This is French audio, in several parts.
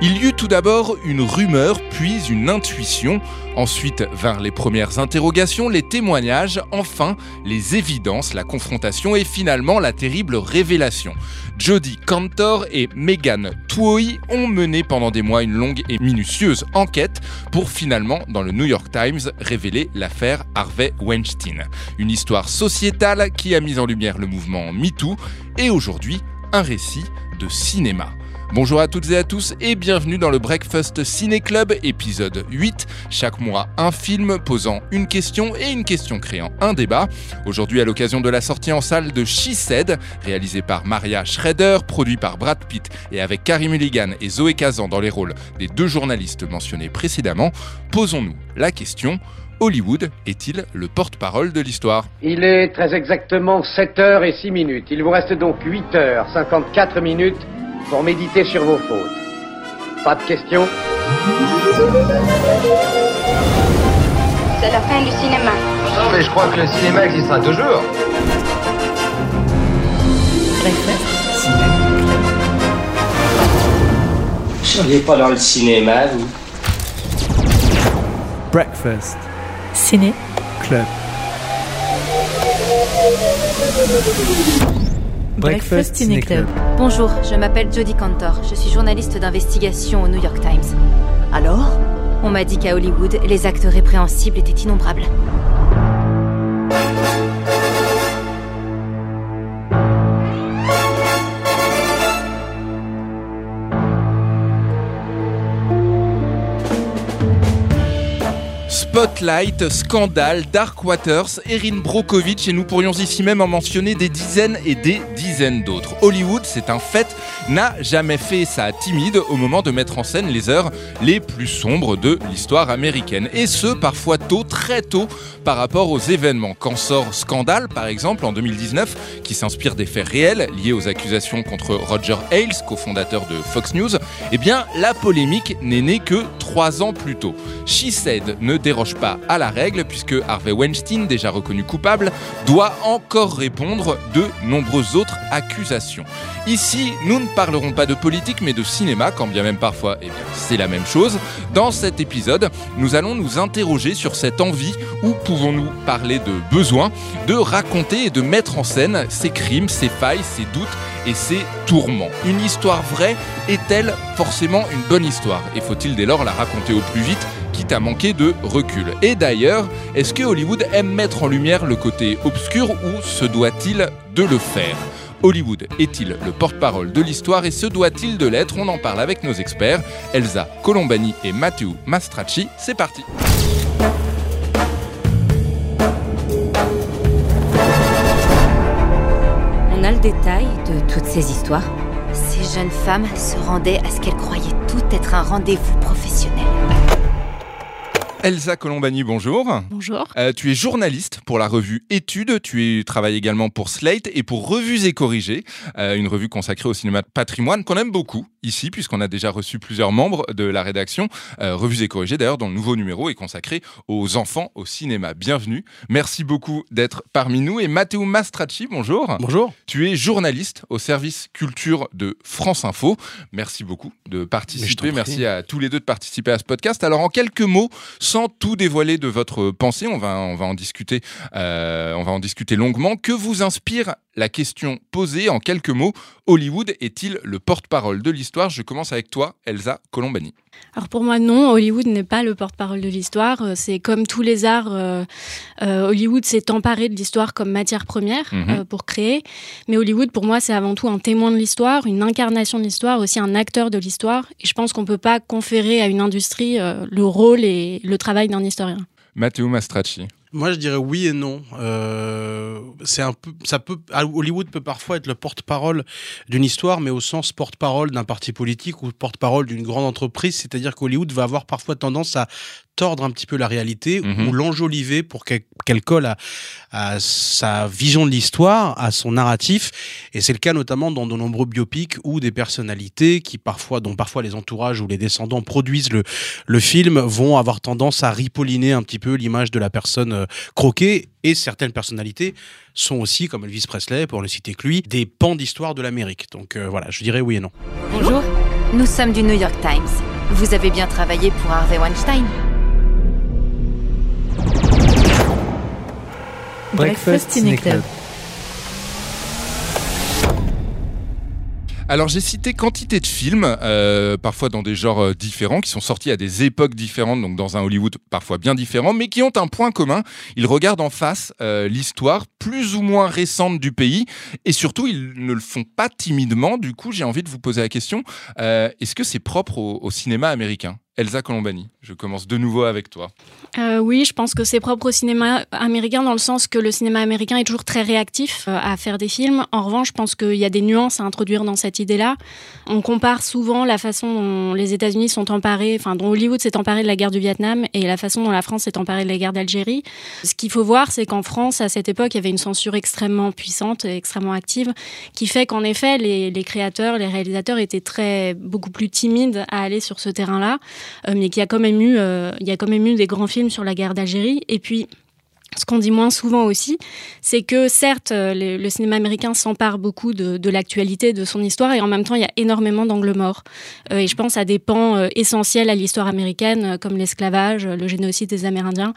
Il y eut tout d'abord une rumeur, puis une intuition, ensuite vinrent les premières interrogations, les témoignages, enfin les évidences, la confrontation et finalement la terrible révélation. Jodie Cantor et Megan Tuohy ont mené pendant des mois une longue et minutieuse enquête pour finalement, dans le New York Times, révéler l'affaire Harvey Weinstein. Une histoire sociétale qui a mis en lumière le mouvement MeToo et aujourd'hui un récit de cinéma. Bonjour à toutes et à tous et bienvenue dans le Breakfast Ciné Club épisode 8. Chaque mois un film posant une question et une question créant un débat. Aujourd'hui à l'occasion de la sortie en salle de She Said, réalisé par Maria Schrader, produit par Brad Pitt et avec Carrie Mulligan et Zoé Kazan dans les rôles des deux journalistes mentionnés précédemment, posons-nous la question Hollywood est-il le porte-parole de l'histoire? Il est très exactement 7h et 6 minutes. Il vous reste donc 8h 54 minutes pour méditer sur vos fautes. Pas de questions C'est la fin du cinéma. Non, mais je crois que le cinéma existera toujours. Vous seriez pas dans le cinéma, vous? Breakfast Ciné. Club. Breakfast Ciné Club. Bonjour, je m'appelle Jodie Cantor. Je suis journaliste d'investigation au New York Times. Alors? On m'a dit qu'à Hollywood, les actes répréhensibles étaient innombrables. Spotlight, Scandale, Dark Waters, Erin Brockovich et nous pourrions ici même en mentionner des dizaines et des dizaines d'autres. Hollywood, c'est un fait, n'a jamais fait ça timide au moment de mettre en scène les heures les plus sombres de l'histoire américaine. Et ce, parfois tôt, très tôt, par rapport aux événements. Quand sort Scandale, par exemple, en 2019, qui s'inspire des faits réels liés aux accusations contre Roger Ailes, cofondateur de Fox News, eh bien, la polémique n'est née que trois ans plus tôt. She Said ne déroge pas à la règle puisque Harvey Weinstein, déjà reconnu coupable, doit encore répondre de nombreuses autres accusations. Ici, nous ne parlerons pas de politique mais de cinéma, quand bien même parfois, eh c'est la même chose. Dans cet épisode, nous allons nous interroger sur cette envie, ou pouvons-nous parler de besoin, de raconter et de mettre en scène ces crimes, ces failles, ces doutes et ses tourments. Une histoire vraie est-elle forcément une bonne histoire? Et faut-il dès lors la raconter au plus vite quitte à manquer de recul. Et d'ailleurs, est-ce que Hollywood aime mettre en lumière le côté obscur ou se doit-il de le faire? Hollywood est-il le porte-parole de l'histoire et se doit-il de l'être? On en parle avec nos experts, Elsa Colombani et Matteo Mastracci. C'est parti On a le détail de toutes ces histoires? Ces jeunes femmes se rendaient à ce qu'elles croyaient tout être un rendez-vous professionnel. Elsa Colombani, bonjour. Bonjour. Euh, tu es journaliste pour la revue Études, tu travailles également pour Slate et pour Revues et Corrigées, euh, une revue consacrée au cinéma de patrimoine qu'on aime beaucoup ici puisqu'on a déjà reçu plusieurs membres de la rédaction. Euh, Revues et Corrigées d'ailleurs dont le nouveau numéro est consacré aux enfants au cinéma. Bienvenue, merci beaucoup d'être parmi nous et Matteo Mastracci, bonjour. Bonjour. Tu es journaliste au service culture de France Info. Merci beaucoup de participer. Merci à tous les deux de participer à ce podcast. Alors en quelques mots, sans tout dévoiler de votre pensée, euh, on va en discuter longuement. Que vous inspire la question posée en quelques mots? Hollywood est-il le porte-parole de l'histoire? Je commence avec toi, Elsa Colombani. Alors pour moi, non, Hollywood n'est pas le porte-parole de l'histoire. Euh, C'est comme tous les arts, euh, euh, Hollywood s'est emparé de l'histoire comme matière première Mhm. euh, pour créer. Mais Hollywood, pour moi, c'est avant tout un témoin de l'histoire, une incarnation de l'histoire, aussi un acteur de l'histoire. Et je pense qu'on ne peut pas conférer à une industrie le rôle et le travail d'un historien. Matteo Mastracci. Moi, je dirais oui et non. Euh, Hollywood peut parfois être le porte-parole d'une histoire, mais au sens porte-parole d'un parti politique ou porte-parole d'une grande entreprise. C'est-à-dire qu'Hollywood va avoir parfois tendance à tordre un petit peu la réalité Mhm. ou l'enjoliver pour qu'elle colle à, à sa vision de l'histoire, à son narratif. Et c'est le cas notamment dans de nombreux biopics où des personnalités qui parfois, dont parfois les entourages ou les descendants produisent le, le film, vont avoir tendance à ripolliner un petit peu l'image de la personne euh, croquée. Et certaines personnalités sont aussi, comme Elvis Presley, pour ne citer que lui, des pans d'histoire de l'Amérique. Donc euh, voilà, je dirais oui et non. Bonjour. Nous sommes du New York Times. Vous avez bien travaillé pour Harvey Weinstein Breakfast Ciné Club. Alors j'ai cité quantité de films, euh, parfois dans des genres euh, différents, qui sont sortis à des époques différentes, donc dans un Hollywood parfois bien différent, mais qui ont un point commun. Ils regardent en face euh, l'histoire plus ou moins récente du pays, et surtout ils ne le font pas timidement. Du coup, j'ai envie de vous poser la question est-ce que c'est propre au, au cinéma américain? Elsa Colombani, je commence de nouveau avec toi. Euh, oui, je pense que c'est propre au cinéma américain dans le sens que le cinéma américain est toujours très réactif euh, à faire des films. En revanche, je pense qu'il y a des nuances à introduire dans cette idée-là. On compare souvent la façon dont les États-Unis sont emparés, enfin dont Hollywood s'est emparé de la guerre du Vietnam et la façon dont la France s'est emparée de la guerre d'Algérie. Ce qu'il faut voir, c'est qu'en France, à cette époque, il y avait une censure extrêmement puissante, et extrêmement active, qui fait qu'en effet, les, les créateurs, les réalisateurs étaient très beaucoup plus timides à aller sur ce terrain-là. Euh, mais qu'il y a quand même eu, euh, il y a quand même eu des grands films sur la guerre d'Algérie. Et puis, ce qu'on dit moins souvent aussi, c'est que certes, euh, le, cinéma américain s'empare beaucoup de, l'actualité, de son histoire, et en même temps, il y a énormément d'angles morts. et je pense à des pans essentiels à l'histoire américaine, comme l'esclavage, le génocide des Amérindiens.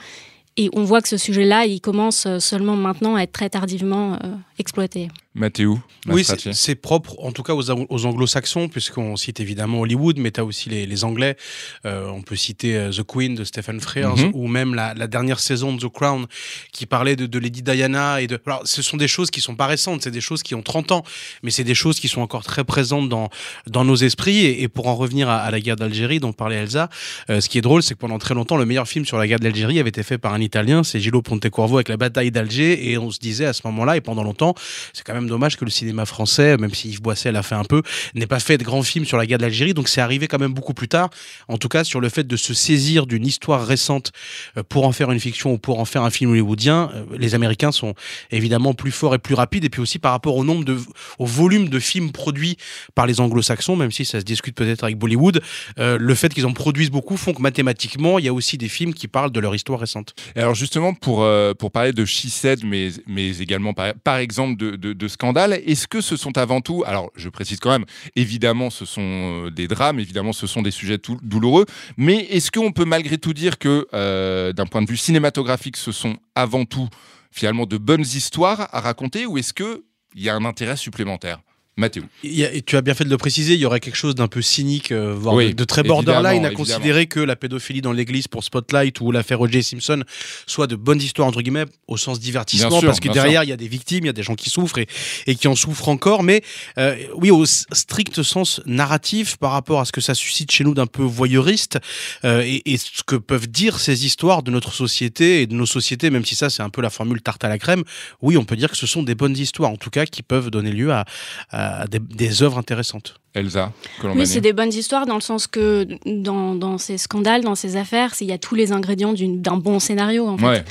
Et on voit que ce sujet-là, il commence seulement maintenant à être très tardivement exploité. Mathéo Oui, c'est propre, en tout cas aux, aux anglo-saxons, puisqu'on cite évidemment Hollywood, mais tu as aussi les, Anglais. Euh, on peut citer euh, The Queen de Stephen Frears, mhm. ou même la, dernière saison de The Crown, qui parlait de, Lady Diana. Et de... Alors, ce sont des choses qui sont pas récentes, c'est des choses qui ont 30 ans, mais c'est des choses qui sont encore très présentes dans, dans nos esprits. Et, pour en revenir à, la guerre d'Algérie, dont parlait Elsa, euh, ce qui est drôle, c'est que pendant très longtemps, le meilleur film sur la guerre d'Algérie avait été fait par un Italien, c'est Gillo Pontecorvo avec la bataille d'Alger, et on se disait à ce moment-là, et pendant longtemps, c'est quand même dommage que le cinéma français, même si Yves Boisset l'a fait un peu, n'ait pas fait de grands films sur la guerre d'Algérie. Donc c'est arrivé quand même beaucoup plus tard, en tout cas sur le fait de se saisir d'une histoire récente euh, pour en faire une fiction ou pour en faire un film hollywoodien. Euh, les Américains sont évidemment plus forts et plus rapides, et puis aussi par rapport au nombre de, au volume de films produits par les Anglo-Saxons, même si ça se discute peut-être avec Bollywood, euh, le fait qu'ils en produisent beaucoup font que mathématiquement, il y a aussi des films qui parlent de leur histoire récente. Alors justement, pour, pour parler de She Said, mais, mais également par, par exemple de, de, de scandale. Est-ce que ce sont avant tout, alors je précise quand même, évidemment ce sont euh, des drames, évidemment ce sont des sujets douloureux, mais est-ce qu'on peut malgré tout dire que euh, d'un point de vue cinématographique, ce sont avant tout finalement de bonnes histoires à raconter ou est-ce qu'il y a un intérêt supplémentaire? Mathéo. tu as bien fait de le préciser, il y aurait quelque chose d'un peu cynique, euh, voire de, très borderline à considérer que la pédophilie dans l'église pour Spotlight ou l'affaire O.J. Simpson soit de bonnes histoires, entre guillemets, au sens divertissement, parce que derrière, il y a des victimes, il y a des gens qui souffrent et, et qui en souffrent encore. Mais euh, oui, au strict sens narratif, par rapport à ce que ça suscite chez nous d'un peu voyeuriste, euh, et, et, ce que peuvent dire ces histoires de notre société et de nos sociétés, même si ça, c'est un peu la formule tarte à la crème, oui, on peut dire que ce sont des bonnes histoires, en tout cas, qui peuvent donner lieu à, à des, des œuvres intéressantes. Elsa Oui, c'est des bonnes histoires dans le sens que dans, dans ces scandales, dans ces affaires, il y a tous les ingrédients d'un bon scénario. En ouais,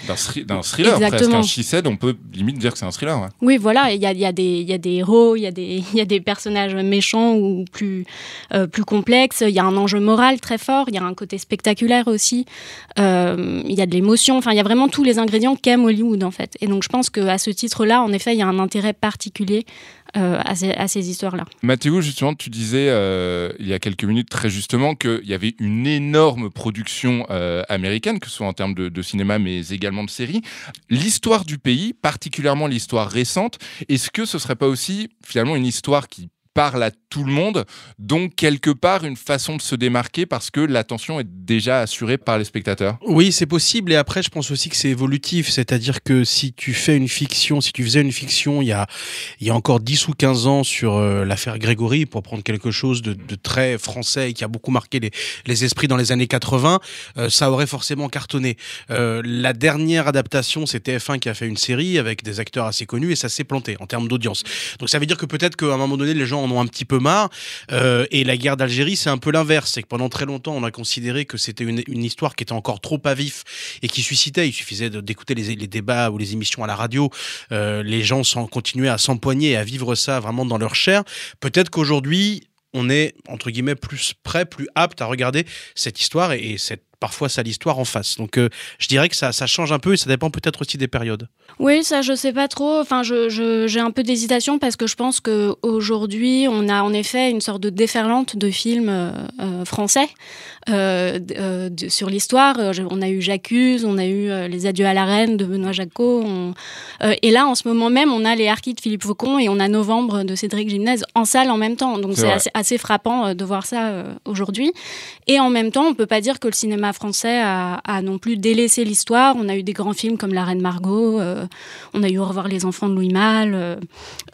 d'un thriller presque. Un she on peut limite dire que c'est un thriller. Oui, voilà, il y a, y, a y a, des héros, il y, a des, y a des personnages méchants ou plus, euh, plus complexes, il y a un enjeu moral très fort, il y a un côté spectaculaire aussi, euh, il y a de l'émotion, enfin, il y a vraiment tous les ingrédients qu'aime Hollywood en fait. Et donc je pense qu'à ce titre-là, en effet, il y a un intérêt particulier euh, à ces, histoires-là. Mathéo, justement, tu disais euh, il y a quelques minutes très justement qu'il y avait une énorme production euh, américaine, que ce soit en termes de, de cinéma, mais également de séries. L'histoire du pays, particulièrement l'histoire récente, est-ce que ce serait pas aussi finalement une histoire qui parle à tout le monde, donc quelque part une façon de se démarquer parce que l'attention est déjà assurée par les spectateurs. Oui, c'est possible et après je pense aussi que c'est évolutif, c'est-à-dire que si tu fais une fiction, si tu faisais une fiction il y a, il y a encore 10 ou 15 ans sur euh, l'affaire Grégory, pour prendre quelque chose de, très français et qui a beaucoup marqué les, les esprits dans les années 80, euh, ça aurait forcément cartonné. Euh, la dernière adaptation, c'est TF1 qui a fait une série avec des acteurs assez connus et ça s'est planté en termes d'audience. Donc ça veut dire que peut-être qu'à un moment donné, les gens en ont un petit peu marre. Euh, et la guerre d'Algérie, c'est un peu l'inverse. C'est que pendant très longtemps, on a considéré que c'était une, histoire qui était encore trop à vif et qui suscitait. Il suffisait d'écouter les, débats ou les émissions à la radio. Euh, les gens continuaient à s'empoigner et à vivre ça vraiment dans leur chair. Peut-être qu'aujourd'hui, on est entre guillemets plus prêt, plus apte à regarder cette histoire et, cette parfois ça l'histoire en face. Donc euh, je dirais que ça, ça change un peu et ça dépend peut-être aussi des périodes. Oui, ça je sais pas trop. Enfin, je, je- j'ai un peu d'hésitation parce que je pense que aujourd'hui on a en effet une sorte de déferlante de films euh, euh, français euh, euh, de- sur l'histoire. On a eu J'accuse, on a eu Les Adieux à la Reine de Benoît Jacquot. on- euh, et là, en ce moment même, on a Les Harkis de Philippe Faucon et on a Novembre de Cédric Gimnez en salle en même temps. Donc C'est assez, assez frappant de voir ça euh, aujourd'hui. Et en même temps, on peut pas dire que le cinéma français a, non plus délaissé l'histoire. On a eu des grands films comme La Reine Margot, euh, on a eu Au revoir les enfants de Louis Malle. euh,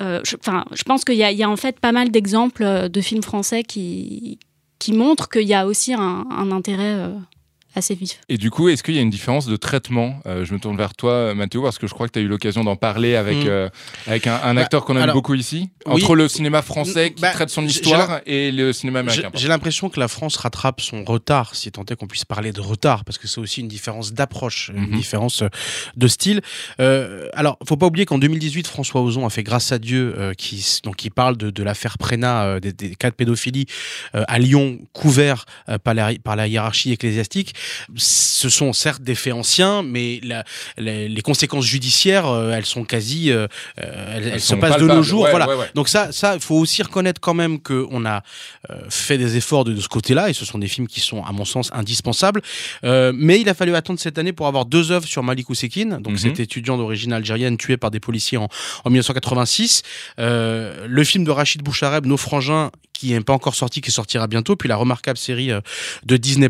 euh, je, pense qu'il y, a- en fait pas mal d'exemples de films français qui, qui montrent qu'il y a aussi un, intérêt assez vif. Et du coup, est-ce qu'il y a une différence de traitement Euh, Je me tourne vers toi, Mathéo, parce que je crois que tu as eu l'occasion d'en parler avec, Mm. euh, avec un, un Bah, acteur qu'on aime alors, beaucoup ici, oui. entre le cinéma français qui Bah, traite son histoire et le cinéma américain. j'ai l'impression que la France rattrape son retard, si tant est qu'on puisse parler de retard, parce que c'est aussi une différence d'approche, Mhm. une différence euh, de style. Euh, alors, faut pas oublier qu'en 2018, François Ozon a fait Grâce à Dieu, euh, qui, donc, qui parle de, de l'affaire Prénat, euh, des, des cas de pédophilie euh, à Lyon, couvert euh, par, la, par la hiérarchie ecclésiastique. Ce sont certes des faits anciens, mais la- les, les conséquences judiciaires, euh, elles sont quasi, euh, euh, elles, se passent de nos jours. Ouais, voilà. ouais, ouais. Donc ça, ça, il faut aussi reconnaître quand même qu'on a fait des efforts de, de ce côté-là, et ce sont des films qui sont, à mon sens, indispensables. Mais il a fallu attendre cette année pour avoir deux œuvres sur Malik Oussekine, donc Mhm. cet étudiant d'origine algérienne tué par des policiers en, en 1986. Euh, le film de Rachid Bouchareb, Nos frangins, qui n'est pas encore sorti, qui sortira bientôt, puis la remarquable série euh, de Disney+.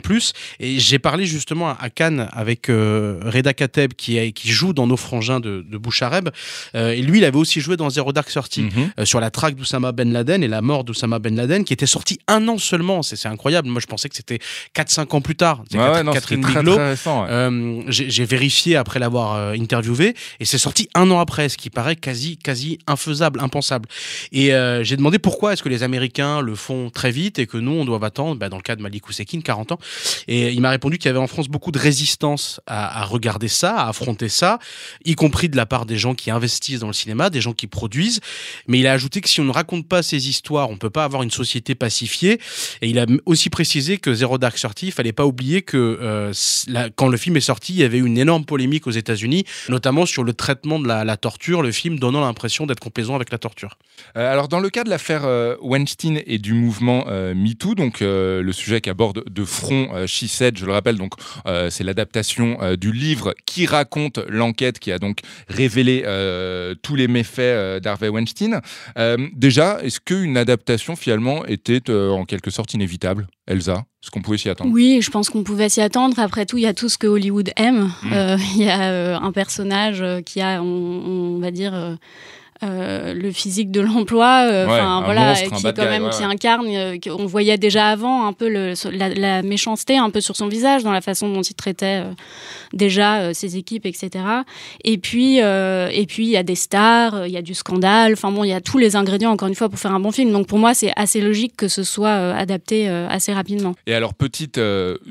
Et j'ai parlé justement à, Cannes avec euh, Reda Kateb, qui, joue dans Nos frangins de, de Bouchareb. Euh, et lui, il avait aussi joué dans Zero Dark Thirty Mhm. euh, sur la traque d'Oussama Ben Laden et la mort d'Oussama Ben Laden, qui était sorti un an seulement. C'est incroyable. Moi, je pensais que c'était 4-5 ans plus tard. C'est Catherine- ouais, Catherine Bigelow. ouais. J'ai vérifié après l'avoir interviewé et c'est sorti un an après, ce qui paraît quasi, quasi infaisable, impensable. Et j'ai demandé pourquoi est-ce que les Américains le font très vite et que nous on doit attendre, bah, dans le cas de Malik Oussekine, 40 ans. Et il m'a répondu qu'il y avait en France beaucoup de résistance à, regarder ça, à affronter ça, y compris de la part des gens qui investissent dans le cinéma, des gens qui produisent. Mais il a ajouté que si on ne raconte pas ces histoires, on peut pas avoir une société pacifiée. Et il a aussi précisé que Zero Dark Thirty, il fallait pas oublier que euh, quand le film est sorti, il y avait eu une énorme polémique aux États-Unis, notamment sur le traitement de la, la torture, le film donnant l'impression d'être complaisant avec la torture. Euh, alors, dans le cas de l'affaire euh, Weinstein et du mouvement euh, MeToo, donc euh, le sujet qui aborde de front euh, She Said, je le rappelle, donc c'est l'adaptation du livre qui raconte l'enquête qui a donc révélé tous les méfaits d'Harvey Weinstein. Déjà, est-ce qu'une adaptation finalement était en quelque sorte inévitable, Elsa Est-ce qu'on pouvait s'y attendre? Oui, je pense qu'on pouvait s'y attendre. Après tout, il y a tout ce que Hollywood aime. Mm. Euh, Il y a euh, un personnage qui a, on, on va dire. euh, euh, le physique de l'emploi, euh, Ouais, voilà, monstre, qui bad quand guy, même ouais, qui ouais. incarne, euh, qu'on voyait déjà avant un peu le, la, la méchanceté un peu sur son visage, dans la façon dont il traitait euh, déjà ses équipes, etc. Et puis et puis il y a des stars, il y a du scandale, enfin bon, il y a tous les ingrédients encore une fois pour faire un bon film. Donc pour moi, c'est assez logique que ce soit adapté assez rapidement. Et alors, petite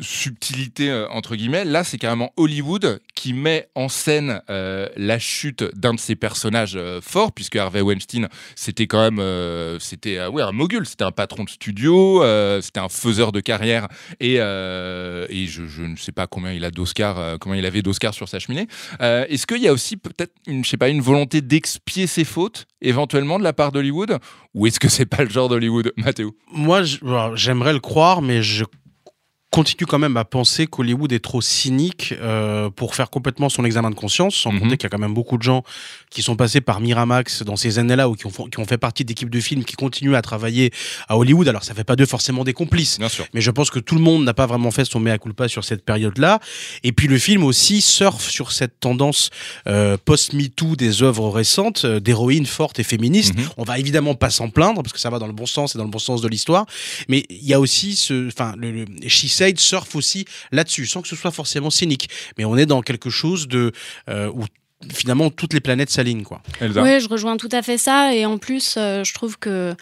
subtilité, entre guillemets, là, c'est carrément Hollywood qui met en scène la chute d'un de ses personnages forts, puisque Harvey Weinstein, c'était quand même euh, c'était, euh, ouais, un mogul, c'était un patron de studio, euh, c'était un faiseur de carrière, et, je, ne sais pas combien il a combien il avait d'Oscars sur sa cheminée. Est-ce qu'il y a aussi peut-être, une, je sais pas, une volonté d'expier ses fautes, éventuellement, de la part d'Hollywood? Ou est-ce que c'est pas le genre d'Hollywood, Mathéo? Moi, j'aimerais le croire, mais je continue quand même à penser qu'Hollywood est trop cynique euh, pour faire complètement son examen de conscience, sans Mhm. compter qu'il y a quand même beaucoup de gens qui sont passés par Miramax dans ces années-là ou qui ont, qui ont fait partie d'équipes de films qui continuent à travailler à Hollywood. Alors ça fait pas d'eux forcément des complices, Bien sûr. mais je pense que tout le monde n'a pas vraiment fait son mea culpa sur cette période-là. Et puis le film aussi surfe sur cette tendance euh, post-MeToo des œuvres récentes, euh, d'héroïnes fortes et féministes. Mhm. On va évidemment pas s'en plaindre parce que ça va dans le bon sens et dans le bon sens de l'histoire. Mais il y a aussi ce, enfin, le, le Said surfe aussi là-dessus, sans que ce soit forcément cynique. Mais on est dans quelque chose de euh, où finalement toutes les planètes s'alignent, quoi. Elsa Oui, je rejoins tout à fait ça. Et en plus, euh, je trouve que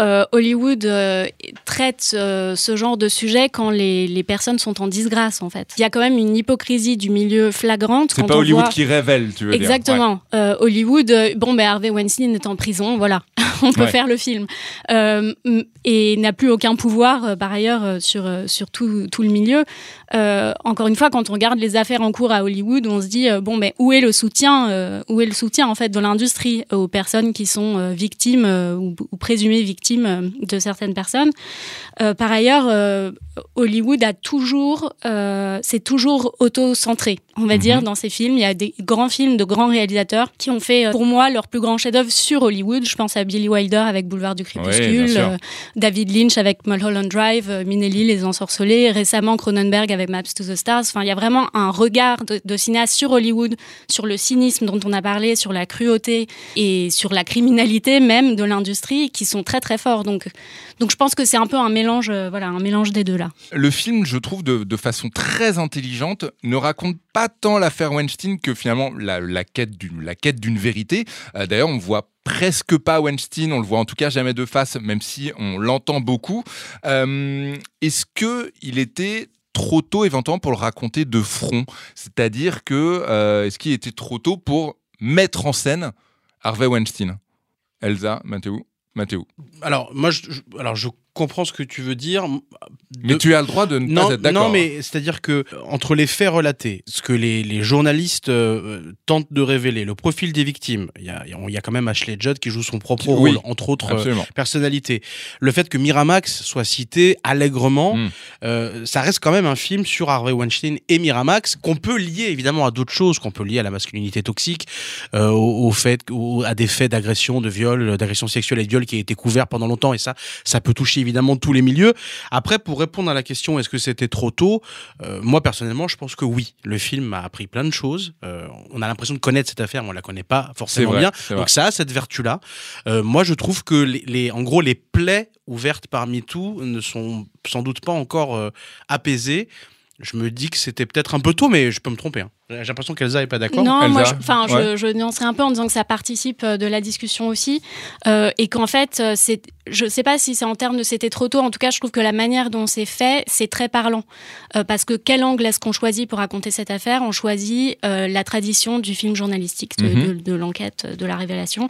euh, Hollywood euh, traite euh, ce genre de sujet quand les, les, personnes sont en disgrâce, en fait. Il y a quand même une hypocrisie du milieu flagrante. C'est pas Hollywood qui révèle, tu veux Exactement. dire. Exactement. Ouais. Hollywood, bon, ben Harvey Weinstein est en prison, voilà. On peut ouais. faire le film. et n'a plus aucun pouvoir, par ailleurs, sur, sur tout, tout, le milieu. encore une fois, quand on regarde les affaires en cours à Hollywood, on se dit, bon, mais où est le soutien, où est le soutien, en fait, de l'industrie aux personnes qui sont victimes ou, ou présumées victimes de certaines personnes. Euh, par ailleurs, euh, Hollywood a toujours, euh, c'est toujours auto-centré, on va mm -hmm. dire, dans ses films. Il y a des grands films de grands réalisateurs qui ont fait, pour moi, leur plus grand chef-d'œuvre sur Hollywood. Je pense à Billy Wilder avec Boulevard du Crépuscule, euh, David Lynch avec Mulholland Drive, euh, Minelli, Les Ensorcelés, récemment Cronenberg avec Maps to the Stars. Enfin, il y a vraiment un regard de, de cinéaste sur Hollywood, sur le cynisme dont on a parlé, sur la cruauté et sur la criminalité même de l'industrie, qui sont très très forts. Donc, donc je pense que c'est un peu un mélange, euh, voilà, un mélange des deux là. Le film, je trouve, de, façon très intelligente, ne raconte pas tant l'affaire Weinstein que finalement la, quête d'une vérité. Euh, D'ailleurs, on voit presque pas Weinstein, on le voit en tout cas jamais de face, même si on l'entend beaucoup. Euh, Est-ce que il était trop tôt éventuellement pour le raconter de front? C'est-à-dire que euh, est-ce qu'il était trop tôt pour mettre en scène Harvey Weinstein? Elsa, Mathéo Mathéo. Alors, moi, alors je comprends ce que tu veux dire. De... Mais tu as le droit de ne non, pas être d'accord. Non, mais c'est-à-dire que entre les faits relatés, ce que les, les journalistes euh, tentent de révéler, le profil des victimes, il y a, y a, quand même Ashley Judd qui joue son propre oui, rôle, entre autres euh, personnalités. Le fait que Miramax soit cité allègrement, mm. euh, ça reste quand même un film sur Harvey Weinstein et Miramax qu'on peut lier évidemment à d'autres choses, qu'on peut lier à la masculinité toxique, euh, au, au, fait, au, à des faits d'agression, de viol, d'agression sexuelle et de viol qui a été couvert pendant longtemps, et ça, ça peut toucher évidemment tous les milieux. Après, pour répondre à la question, est-ce que c'était trop tôt euh, Moi, personnellement, je pense que oui. Le film m'a appris plein de choses. Euh, on a l'impression de connaître cette affaire, mais on la connaît pas forcément vrai, bien. Donc ça a cette vertu-là. Euh, moi, je trouve que les, les, en gros, les plaies ouvertes par MeToo ne sont sans doute pas encore apaisées. Je me dis que c'était peut-être un peu tôt, mais je peux me tromper. Hein. J'ai l'impression qu'Elsa n'est pas d'accord. Non, Elsa moi, je, ouais. je, je nuancerai un peu en disant que ça participe de la discussion aussi. Euh, et qu'en fait, c'est, je ne sais pas si c'est en termes de c'était trop tôt. En tout cas, je trouve que la manière dont c'est fait, c'est très parlant. Euh, parce que quel angle est-ce qu'on choisit pour raconter cette affaire? On choisit euh, la tradition du film journalistique, de, Mhm. de, de l'enquête, de la révélation.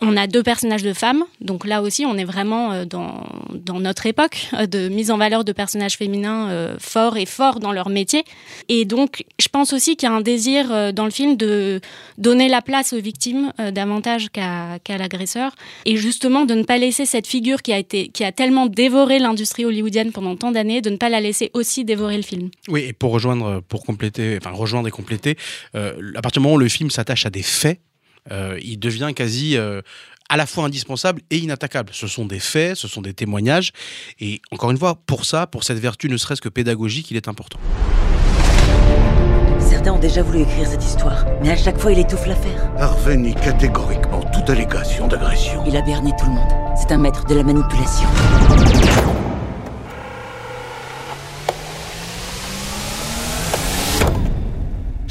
On a deux personnages de femmes. Donc là aussi, on est vraiment euh, dans, dans notre époque euh, de mise en valeur de personnages féminins euh, forts et forts dans leur métier. Et donc, je pense aussi qu'il y a un désir euh, dans le film de donner la place aux victimes euh, davantage qu'à qu l'agresseur et justement de ne pas laisser cette figure qui a, été, qui a tellement dévoré l'industrie hollywoodienne pendant tant d'années, de ne pas la laisser aussi dévorer le film. Oui, et pour rejoindre, pour compléter, enfin rejoindre et compléter, euh, à partir du moment où le film s'attache à des faits, il devient quasi à la fois indispensable et inattaquable. Ce sont des faits, ce sont des témoignages, et encore une fois, pour ça, pour cette vertu ne serait-ce que pédagogique, il est important. Ont déjà voulu écrire cette histoire, mais à chaque fois il étouffe l'affaire. Harvey nie catégoriquement toute allégation d'agression. Il a berné tout le monde. C'est un maître de la manipulation.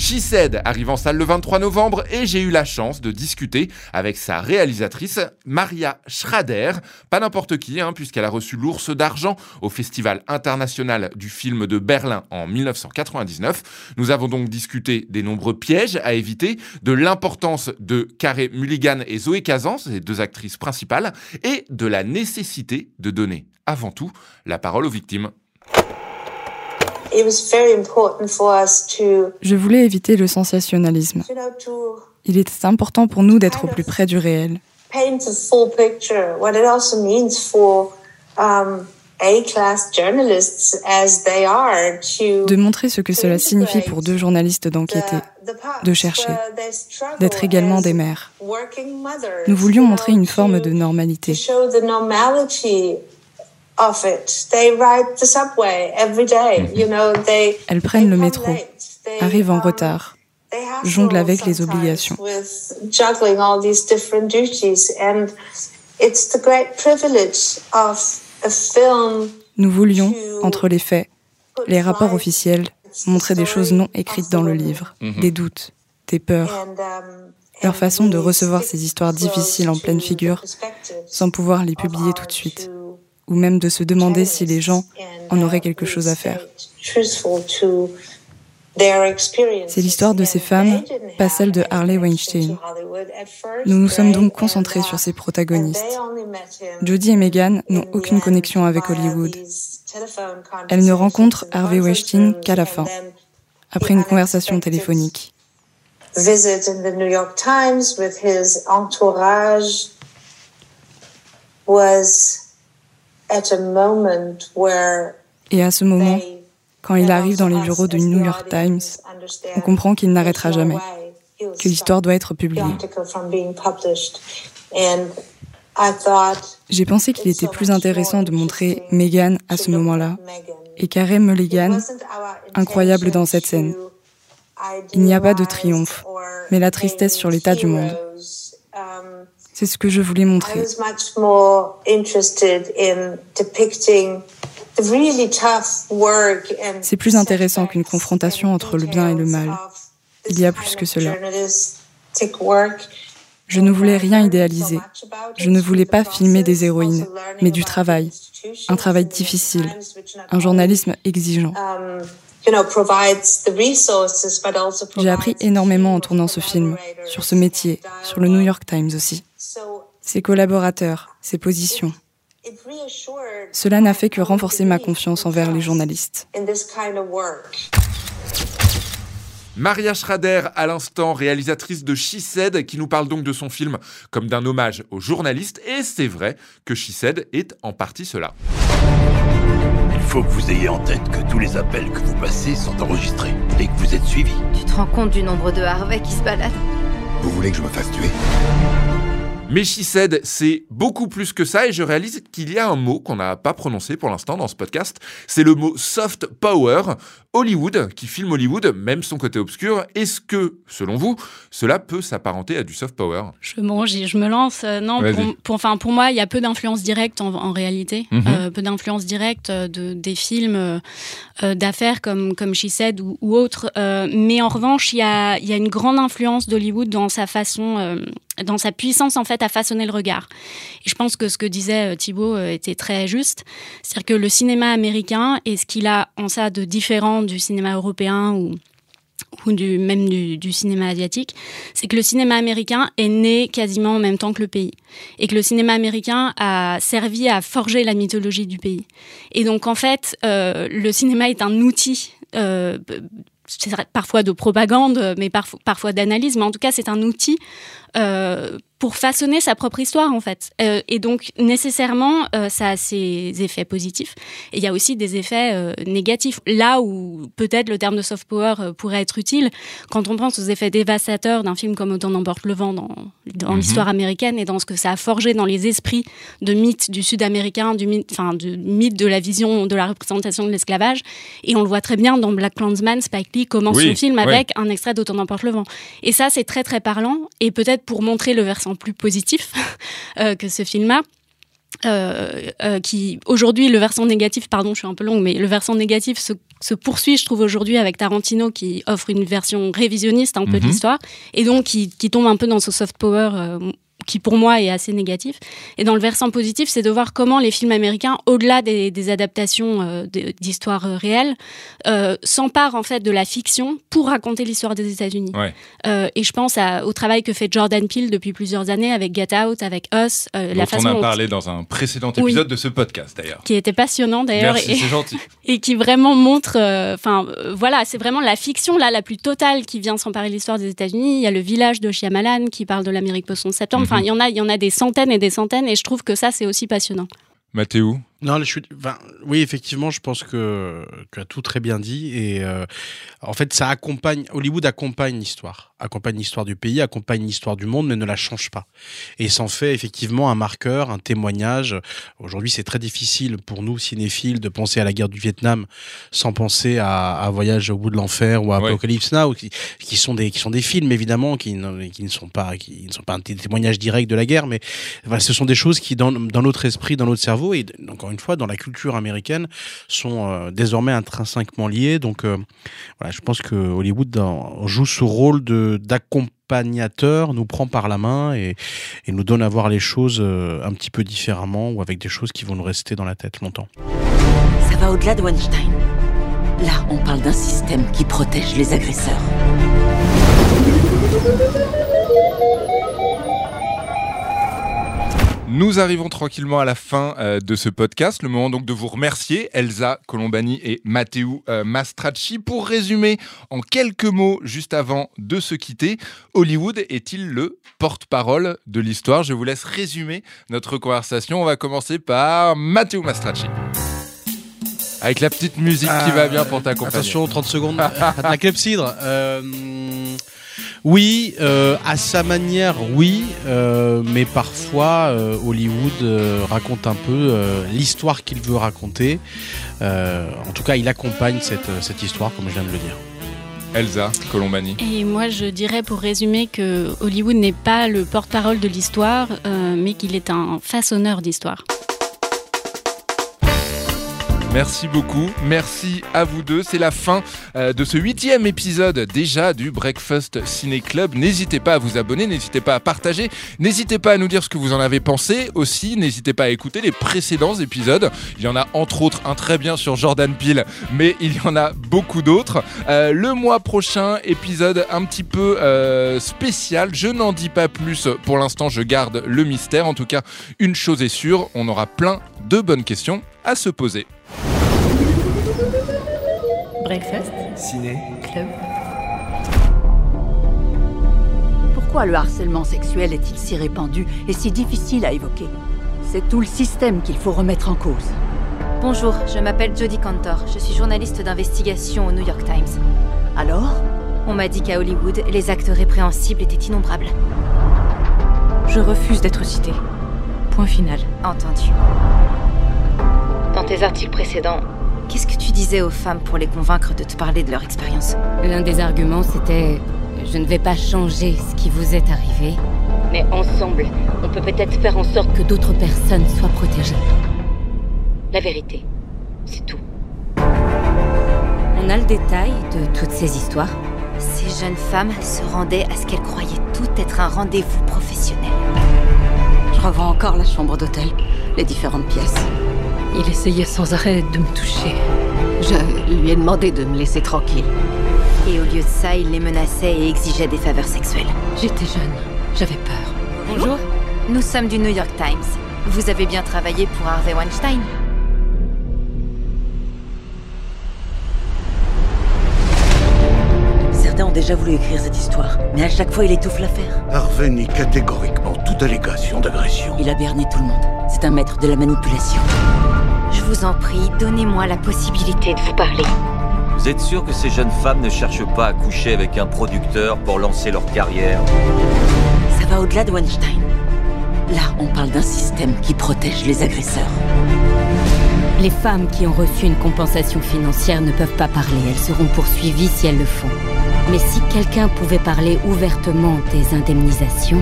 She Said arrive en salle le 23 novembre et j'ai eu la chance de discuter avec sa réalisatrice Maria Schrader. Pas n'importe qui, hein, puisqu'elle a reçu l'ours d'argent au Festival international du film de Berlin en 1999. Nous avons donc discuté des nombreux pièges à éviter, de l'importance de Carey Mulligan et Zoé Kazan, ces deux actrices principales, et de la nécessité de donner avant tout la parole aux victimes. Je voulais éviter le sensationnalisme. Il était important pour nous d'être au plus près du réel. De montrer ce que cela signifie pour deux journalistes d'enquêter, de chercher, d'être également des mères. Nous voulions montrer une forme de normalité. Elles prennent le métro, arrivent en retard, jonglent avec les obligations. Nous voulions, entre les faits, les rapports officiels, montrer des choses non écrites dans le livre, Mhm. des doutes, des peurs. leur façon de recevoir ces histoires difficiles en pleine figure, sans pouvoir les publier tout de suite, ou même de se demander si les gens en auraient quelque chose à faire. C'est l'histoire de ces femmes, pas celle de Harley Weinstein. Nous nous sommes donc concentrés sur ces protagonistes. Jodie et Megan n'ont aucune connexion avec Hollywood. Elles ne rencontrent Harvey Weinstein qu'à la fin, après une conversation téléphonique. Et à ce moment, quand il arrive dans les bureaux du New York Times, on comprend qu'il n'arrêtera jamais, que l'histoire doit être publiée. J'ai pensé qu'il était plus intéressant de montrer Meghan à ce moment-là et Karen Mulligan, incroyable dans cette scène. Il n'y a pas de triomphe, mais la tristesse sur l'état du monde. C'est ce que je voulais montrer. C'est plus intéressant qu'une confrontation entre le bien et le mal. Il y a plus que cela. Je ne voulais rien idéaliser. Je ne voulais pas filmer des héroïnes, mais du travail. Un travail difficile. Un journalisme exigeant. J'ai appris énormément en tournant ce film, sur ce métier, sur le New York Times aussi. Ses collaborateurs, ses positions. Cela n'a fait que renforcer ma confiance envers les journalistes. Maria Schrader, à l'instant, réalisatrice de She Said, qui nous parle donc de son film comme d'un hommage aux journalistes. Et c'est vrai que She Said est en partie cela. Il faut que vous ayez en tête que tous les appels que vous passez sont enregistrés et que vous êtes suivi. Tu te rends compte du nombre de Harvey qui se baladent Vous voulez que je me fasse tuer? Mais She Said, c'est beaucoup plus que ça et je réalise qu'il y a un mot qu'on n'a pas prononcé pour l'instant dans ce podcast. C'est le mot soft power. Hollywood, qui filme Hollywood, même son côté obscur, est-ce que, selon vous, cela peut s'apparenter à du soft power? Je, bon, je me lance. Euh, non, pour, enfin, pour moi, il y a peu d'influence directe en, réalité. Mhm. Euh, peu d'influence directe de, des films euh, d'affaires comme, comme She Said ou, ou autres. mais en revanche, il y a, y a, une grande influence d'Hollywood dans sa façon dans sa puissance en fait à façonner le regard. Et je pense que ce que disait euh, Thibault euh, était très juste, c'est-à-dire que le cinéma américain et ce qu'il a en ça de différent du cinéma européen ou du, même du, cinéma asiatique, c'est que le cinéma américain est né quasiment en même temps que le pays. Et que le cinéma américain a servi à forger la mythologie du pays. Et donc en fait, euh, le cinéma est un outil parfois de propagande, mais parfois d'analyse, mais en tout cas c'est un outil euh, pour façonner sa propre histoire en fait. Euh, et donc nécessairement, euh, ça a ses effets positifs. Et il y a aussi des effets négatifs. Là où peut-être le terme de soft power pourrait être utile, quand on pense aux effets dévastateurs d'un film comme Autant n'emporte le vent dans, dans mhm. l'histoire américaine et dans ce que ça a forgé dans les esprits de mythes du Sud-américain, du mythe, enfin du mythe de la vision de la représentation de l'esclavage. Et on le voit très bien dans Black Clansman, Spike Lee commence son film avec un extrait d'Autant n'emporte le vent. Et ça, c'est très très parlant. Et peut-être pour montrer le versant plus positif euh, que ce film-là. Euh, euh, qui aujourd'hui le versant négatif, pardon, je suis un peu longue, mais le versant négatif se, poursuit, je trouve aujourd'hui avec Tarantino qui offre une version révisionniste un peu de mhm. l'histoire et donc qui, qui, tombe un peu dans ce soft power qui pour moi est assez négatif. Et dans le versant positif, c'est de voir comment les films américains, au-delà des, adaptations euh, d'histoires euh, réelles, euh, s'emparent en fait de la fiction pour raconter l'histoire des États-Unis. et je pense au travail que fait Jordan Peele depuis plusieurs années avec Get Out, avec Us. la façon on a parlé dans un précédent épisode de ce podcast d'ailleurs. Qui était passionnant d'ailleurs. C'est gentil. Et qui vraiment montre, enfin voilà, c'est vraiment la fiction là la plus totale qui vient s'emparer de l'histoire des États-Unis. Il y a le village de Shyamalan qui parle de l'Amérique post-11 septembre. Enfin, il y en a, il y en a des centaines et des centaines, et je trouve que ça, c'est aussi passionnant. Mathéo non, je suis, oui, effectivement, je pense que tu as tout très bien dit. Et euh, en fait, ça accompagne, Hollywood accompagne l'histoire, accompagne l'histoire du pays, accompagne l'histoire du monde, mais ne la change pas. Et s'en fait effectivement un marqueur, un témoignage. Aujourd'hui, c'est très difficile pour nous, cinéphiles, de penser à la guerre du Vietnam sans penser à, Voyage au bout de l'enfer ou à Apocalypse Now, qui, sont des, qui sont des films évidemment, qui ne, qui ne sont pas, qui ne sont pas un témoignage direct de la guerre, mais ce sont des choses qui, dans, dans notre esprit, dans notre cerveau, et donc une fois, dans la culture américaine, sont désormais intrinsèquement liés. Donc voilà, je pense que Hollywood joue ce rôle d'accompagnateur, nous prend par la main et, et, nous donne à voir les choses un petit peu différemment ou avec des choses qui vont nous rester dans la tête longtemps. Ça va au-delà de Weinstein. Là, on parle d'un système qui protège les agresseurs. Nous arrivons tranquillement à la fin euh, de ce podcast. Le moment donc de vous remercier, Elsa Colombani et Matteo euh, Mastracci. Pour résumer en quelques mots, juste avant de se quitter, Hollywood est-il le porte-parole de l'histoire? Je vous laisse résumer notre conversation. On va commencer par Matteo Mastracci. Avec la petite musique qui va bien pour t'accompagner. Attention, 30 secondes. la clepsydre. Euh, oui, euh, à sa manière, oui, euh, mais parfois euh, Hollywood raconte un peu l'histoire qu'il veut raconter. en tout cas, il accompagne cette, cette histoire, comme je viens de le dire. Elsa Colombani. Et moi, je dirais pour résumer que Hollywood n'est pas le porte-parole de l'histoire, mais qu'il est un façonneur d'histoire. Merci beaucoup. Merci à vous deux. C'est la fin euh, de ce huitième épisode déjà du Breakfast Ciné Club. N'hésitez pas à vous abonner, n'hésitez pas à partager, n'hésitez pas à nous dire ce que vous en avez pensé aussi. N'hésitez pas à écouter les précédents épisodes. Il y en a entre autres un très bien sur Jordan Peele, mais il y en a beaucoup d'autres. Euh, le mois prochain, épisode un petit peu euh, spécial. Je n'en dis pas plus pour l'instant, je garde le mystère. En tout cas, une chose est sûre, on aura plein de bonnes questions à se poser. Breakfast. Ciné. Club. Pourquoi le harcèlement sexuel est-il si répandu et si difficile à évoquer? C'est tout le système qu'il faut remettre en cause. Bonjour, je m'appelle Jodie Cantor. Je suis journaliste d'investigation au New York Times. Alors? On m'a dit qu'à Hollywood, les actes répréhensibles étaient innombrables. Je refuse d'être citée. Point final. Entendu. Dans tes articles précédents, Qu'est-ce que tu disais aux femmes pour les convaincre de te parler de leur expérience L'un des arguments, c'était Je ne vais pas changer ce qui vous est arrivé. Mais ensemble, on peut peut-être faire en sorte que d'autres personnes soient protégées. La vérité, c'est tout. On a le détail de toutes ces histoires Ces jeunes femmes se rendaient à ce qu'elles croyaient tout être un rendez-vous professionnel. Je revois encore la chambre d'hôtel, les différentes pièces. Il essayait sans arrêt de me toucher. Je lui ai demandé de me laisser tranquille. Et au lieu de ça, il les menaçait et exigeait des faveurs sexuelles. J'étais jeune, j'avais peur. Bonjour, nous sommes du New York Times. Vous avez bien travaillé pour Harvey Weinstein Certains ont déjà voulu écrire cette histoire, mais à chaque fois il étouffe l'affaire. Harvey nie catégoriquement toute allégation d'agression. Il a berné tout le monde. C'est un maître de la manipulation. Je vous en prie, donnez-moi la possibilité de vous parler. Vous êtes sûr que ces jeunes femmes ne cherchent pas à coucher avec un producteur pour lancer leur carrière Ça va au-delà de Weinstein. Là, on parle d'un système qui protège les agresseurs. Les femmes qui ont reçu une compensation financière ne peuvent pas parler. Elles seront poursuivies si elles le font. Mais si quelqu'un pouvait parler ouvertement des indemnisations...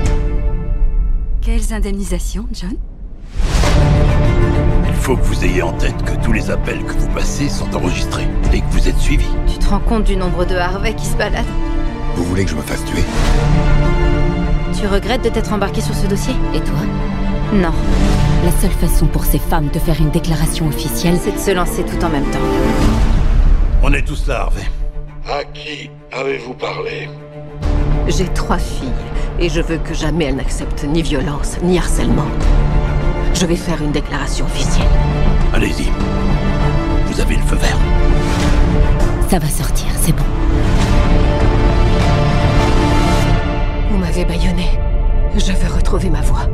Quelles indemnisations, John? Faut que vous ayez en tête que tous les appels que vous passez sont enregistrés et que vous êtes suivi. Tu te rends compte du nombre de Harvey qui se baladent Vous voulez que je me fasse tuer? Tu regrettes de t'être embarqué sur ce dossier? Et toi? Non. La seule façon pour ces femmes de faire une déclaration officielle, c'est de se lancer tout en même temps. On est tous là, Harvey. À qui avez-vous parlé? J'ai trois filles et je veux que jamais elles n'acceptent ni violence ni harcèlement. Je vais faire une déclaration officielle. Allez-y. Vous avez le feu vert. Ça va sortir, c'est bon. Vous m'avez baïonné. Je veux retrouver ma voix.